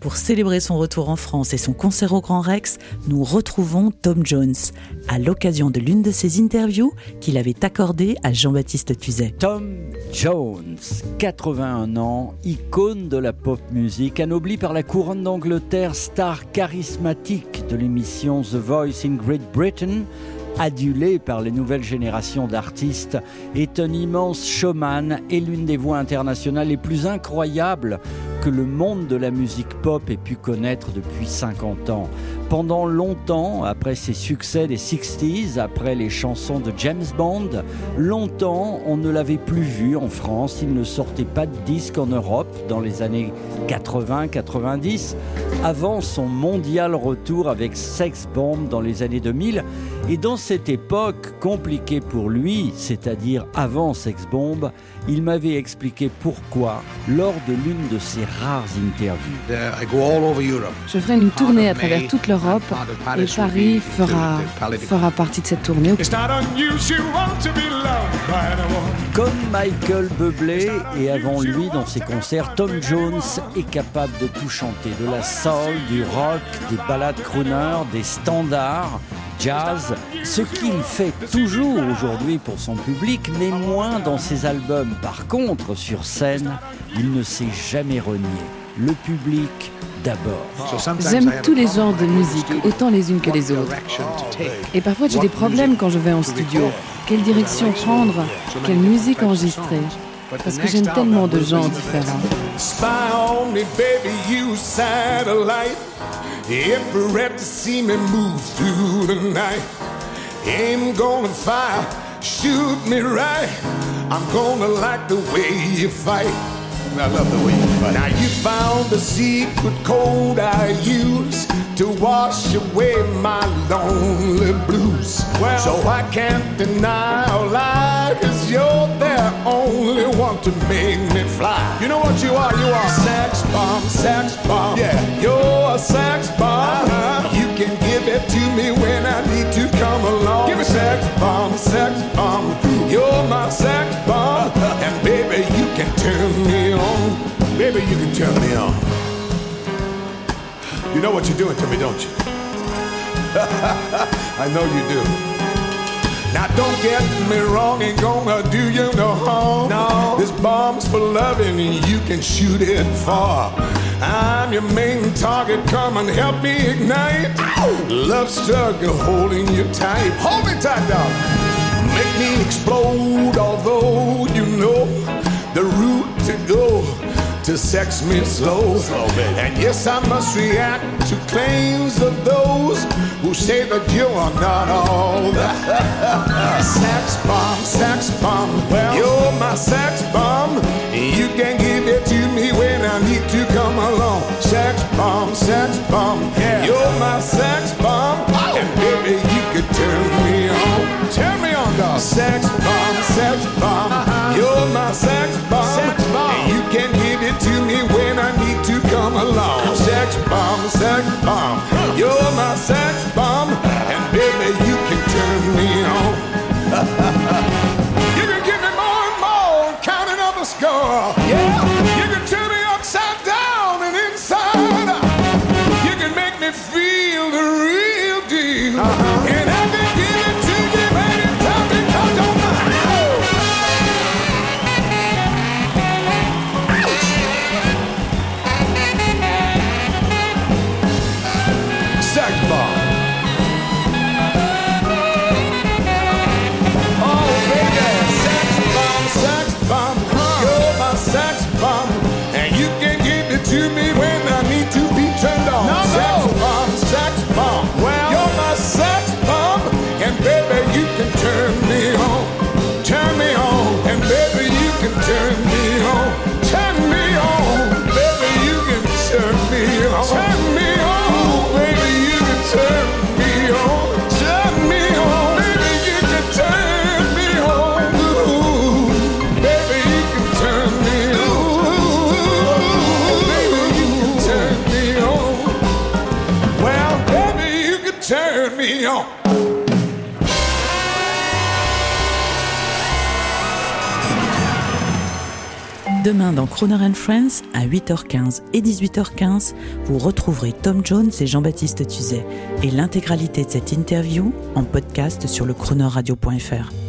pour célébrer son retour en France et son concert au Grand Rex, nous retrouvons Tom Jones à l'occasion de l'une de ses interviews qu'il avait accordée à Jean-Baptiste Tuzet. Tom Jones, 81 ans, icône de la pop music, anobli par la couronne d'Angleterre, star charismatique de l'émission The Voice in Great Britain, adulé par les nouvelles générations d'artistes, est un immense showman et l'une des voix internationales les plus incroyables que le monde de la musique pop ait pu connaître depuis 50 ans. Pendant longtemps, après ses succès des 60s, après les chansons de James Bond, longtemps on ne l'avait plus vu en France. Il ne sortait pas de disque en Europe dans les années 80-90, avant son mondial retour avec Sex Bomb dans les années 2000. Et dans cette époque compliquée pour lui, c'est-à-dire avant Sex Bomb, il m'avait expliqué pourquoi lors de l'une de ses rares interviews. Je ferai une tournée à travers toute l'Europe et Paris fera, fera partie de cette tournée. Comme Michael Bublé et avant lui dans ses concerts, Tom Jones est capable de tout chanter, de la soul, du rock, des ballades crooner, des standards, jazz, ce qu'il fait toujours aujourd'hui pour son public, mais moins dans ses albums. Par contre, sur scène, il ne s'est jamais renié. Le public d'abord. J'aime tous les genres de musique, autant les unes que les autres. Et parfois j'ai des problèmes quand je vais en studio. Quelle direction prendre? Quelle musique enregistrer? Parce que j'aime tellement de gens différents. Spy on me, baby, you satellite. To see me move through the night. Aim gonna fire, shoot me right. I'm gonna like the way you fight. I love the way you fight. Now you found the secret code I use to wash away my lonely blues. Well, so I can't deny lie, cause you're the only one to make me fly. You know what you are? You are sex bomb, sex bomb. Yeah, you're a sex bomb. Uh-huh. You can give it to me when I need to come along. Give me sex bomb, sex bomb. You can turn me on. You know what you're doing to me, don't you? I know you do. Now don't get me wrong, ain't gonna do you no harm. No. This bomb's for loving and you can shoot it far. I'm your main target, come and help me ignite. Love struggle holding you tight. Hold me tight, dog. Make me explode, although you know the route to go to sex me slow. slow And yes, I must react to claims of those who say that you are not all that. sex bomb, sex bomb. Well, you're my sex bomb. You can give it to me when I need to come along. Sex bomb, sex bomb. yeah. You're my sex bomb. And baby, you could turn me on. Turn me on, dog. Sex Demain dans Croner and Friends, à 8h15 et 18h15, vous retrouverez Tom Jones et Jean-Baptiste Tuzet et l'intégralité de cette interview en podcast sur le chronoradio.fr.